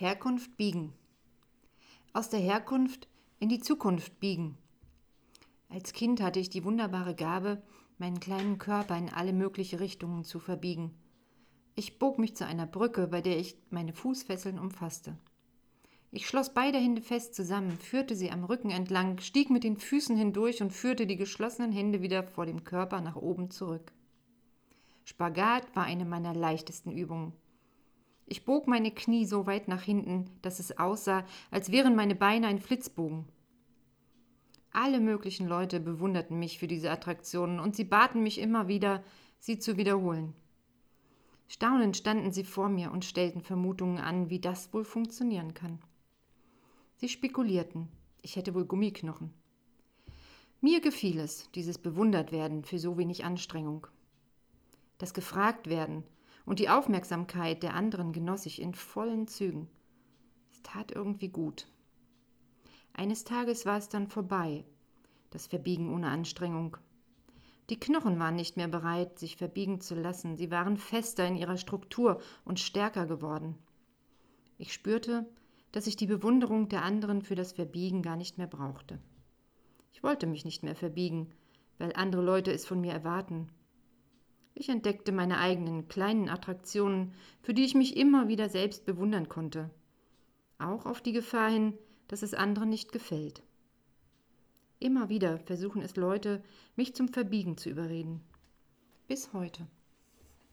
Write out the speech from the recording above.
Herkunft biegen. Aus der Herkunft in die Zukunft biegen. Als Kind hatte ich die wunderbare Gabe, meinen kleinen Körper in alle mögliche Richtungen zu verbiegen. Ich bog mich zu einer Brücke, bei der ich meine Fußfesseln umfasste. Ich schloss beide Hände fest zusammen, führte sie am Rücken entlang, stieg mit den Füßen hindurch und führte die geschlossenen Hände wieder vor dem Körper nach oben zurück. Spagat war eine meiner leichtesten Übungen. Ich bog meine Knie so weit nach hinten, dass es aussah, als wären meine Beine ein Flitzbogen. Alle möglichen Leute bewunderten mich für diese Attraktionen und sie baten mich immer wieder, sie zu wiederholen. Staunend standen sie vor mir und stellten Vermutungen an, wie das wohl funktionieren kann. Sie spekulierten, ich hätte wohl Gummiknochen. Mir gefiel es, dieses Bewundertwerden für so wenig Anstrengung. Das Gefragtwerden und die Aufmerksamkeit der anderen genoss ich in vollen Zügen. Es tat irgendwie gut. Eines Tages war es dann vorbei, das Verbiegen ohne Anstrengung. Die Knochen waren nicht mehr bereit, sich verbiegen zu lassen, sie waren fester in ihrer Struktur und stärker geworden. Ich spürte, dass ich die Bewunderung der anderen für das Verbiegen gar nicht mehr brauchte. Ich wollte mich nicht mehr verbiegen, weil andere Leute es von mir erwarten, ich entdeckte meine eigenen kleinen Attraktionen, für die ich mich immer wieder selbst bewundern konnte. Auch auf die Gefahr hin, dass es anderen nicht gefällt. Immer wieder versuchen es Leute, mich zum Verbiegen zu überreden. Bis heute.